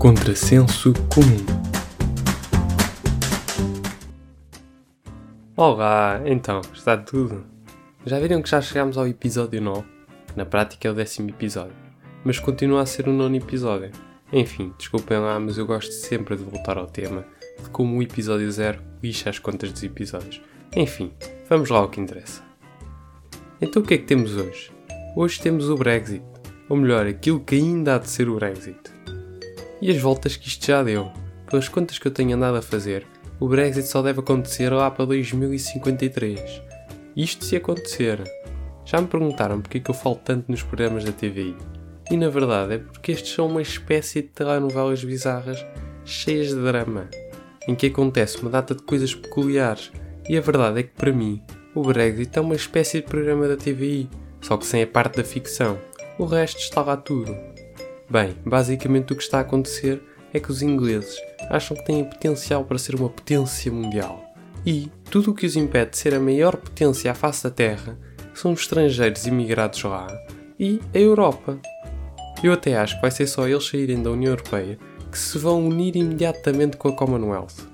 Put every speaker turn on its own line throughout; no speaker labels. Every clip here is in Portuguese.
Contrassenso comum. Olá, então, está tudo? Já viram que já chegámos ao episódio 9? Na prática é o décimo episódio, mas continua a ser o nono episódio. Enfim, desculpem lá, mas eu gosto sempre de voltar ao tema de como o episódio 0 lixa as contas dos episódios. Enfim, vamos lá ao que interessa. Então o que é que temos hoje? Hoje temos o Brexit, ou melhor, aquilo que ainda há de ser o Brexit. E as voltas que isto já deu. Pelas contas que eu tenho andado a fazer, o Brexit só deve acontecer lá para 2053. Isto se acontecer. Já me perguntaram porque é que eu falo tanto nos programas da TVI. E na verdade é porque estes são uma espécie de telenovelas bizarras cheias de drama, em que acontece uma data de coisas peculiares. E a verdade é que para mim, o Brexit é uma espécie de programa da TVI, só que sem a parte da ficção. O resto está lá tudo. Bem, basicamente o que está a acontecer é que os ingleses acham que têm potencial para ser uma potência mundial. E tudo o que os impede de ser a maior potência à face da Terra são os estrangeiros imigrados lá e a Europa. Eu até acho que vai ser só eles saírem da União Europeia que se vão unir imediatamente com a Commonwealth.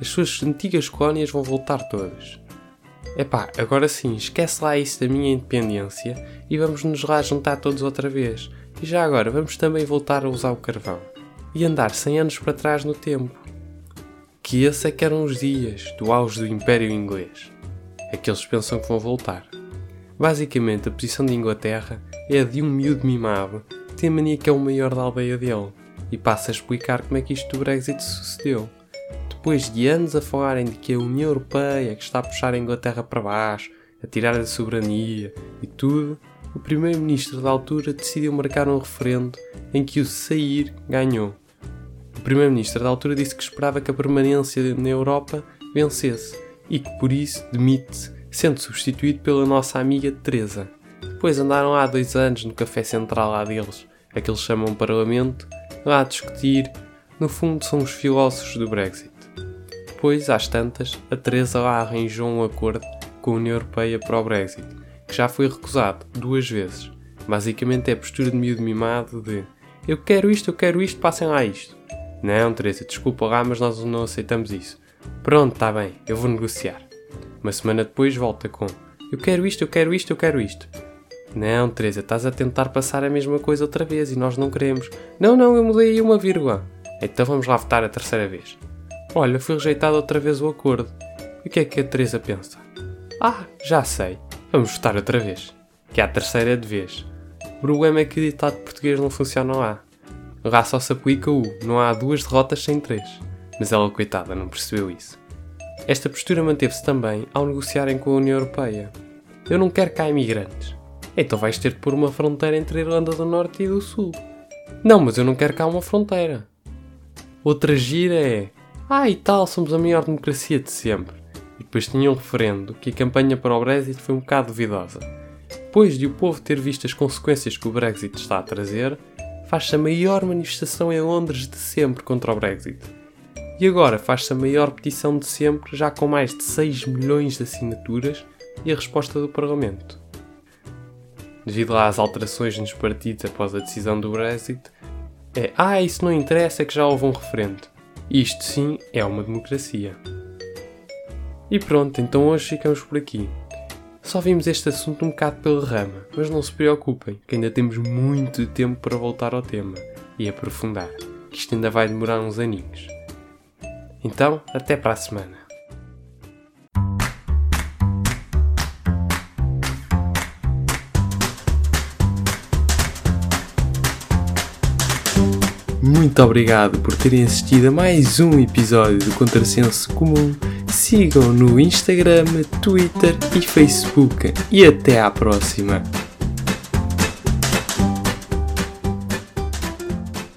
As suas antigas colónias vão voltar todas. Epá, agora sim, esquece lá isso da minha independência e vamos nos lá juntar todos outra vez. E já agora, vamos também voltar a usar o carvão. E andar 100 anos para trás no tempo. Que esse é que eram os dias do auge do Império Inglês. Aqueles pensam que vão voltar. Basicamente, a posição de Inglaterra é a de um miúdo mimado que tem a mania que é o maior da aldeia dele. E passa a explicar como é que isto do Brexit sucedeu depois de anos a falarem de que a União Europeia que está a puxar a Inglaterra para baixo, a tirar a soberania e tudo, o primeiro-ministro da altura decidiu marcar um referendo em que o sair ganhou. O primeiro-ministro da altura disse que esperava que a permanência na Europa vencesse e que por isso demite-se, sendo substituído pela nossa amiga Teresa. Depois andaram há dois anos no café central lá deles, a que eles chamam Parlamento, lá a discutir. No fundo, são os filósofos do Brexit. Depois, às tantas, a Teresa lá arranjou um acordo com a União Europeia para o Brexit, que já foi recusado duas vezes. Basicamente é a postura de miúdo mimado de eu quero isto, eu quero isto, passem lá isto. Não, Teresa, desculpa lá, mas nós não aceitamos isso. Pronto, está bem, eu vou negociar. Uma semana depois volta com eu quero isto, eu quero isto, eu quero isto. Não, Teresa, estás a tentar passar a mesma coisa outra vez e nós não queremos. Não, não, eu mudei aí uma vírgula. Então vamos lá votar a terceira vez. Olha, foi rejeitado outra vez o acordo. E o que é que a Teresa pensa? Ah, já sei. Vamos votar outra vez. Que é a terceira de vez. O problema é que o ditado português não funciona lá. Lá só se aplica o não há duas derrotas sem três. Mas ela, coitada, não percebeu isso. Esta postura manteve-se também ao negociarem com a União Europeia. Eu não quero cá imigrantes. Então vais ter de pôr uma fronteira entre a Irlanda do Norte e do Sul. Não, mas eu não quero cá uma fronteira. Outra gira é ah, e tal, somos a maior democracia de sempre. E depois tinha um referendo que a campanha para o Brexit foi um bocado duvidosa. Depois de o povo ter visto as consequências que o Brexit está a trazer, faz-se a maior manifestação em Londres de sempre contra o Brexit. E agora faz-se a maior petição de sempre, já com mais de 6 milhões de assinaturas, e a resposta do Parlamento. Devido às alterações nos partidos após a decisão do Brexit, é ah, isso não interessa, é que já houve um referendo. Isto sim é uma democracia. E pronto, então hoje ficamos por aqui. Só vimos este assunto um bocado pela rama, mas não se preocupem, que ainda temos muito tempo para voltar ao tema e aprofundar, que isto ainda vai demorar uns aninhos. Então, até para a semana. Muito obrigado por terem assistido a mais um episódio do Contrassenso Comum. Sigam no Instagram, Twitter e Facebook. E até à próxima!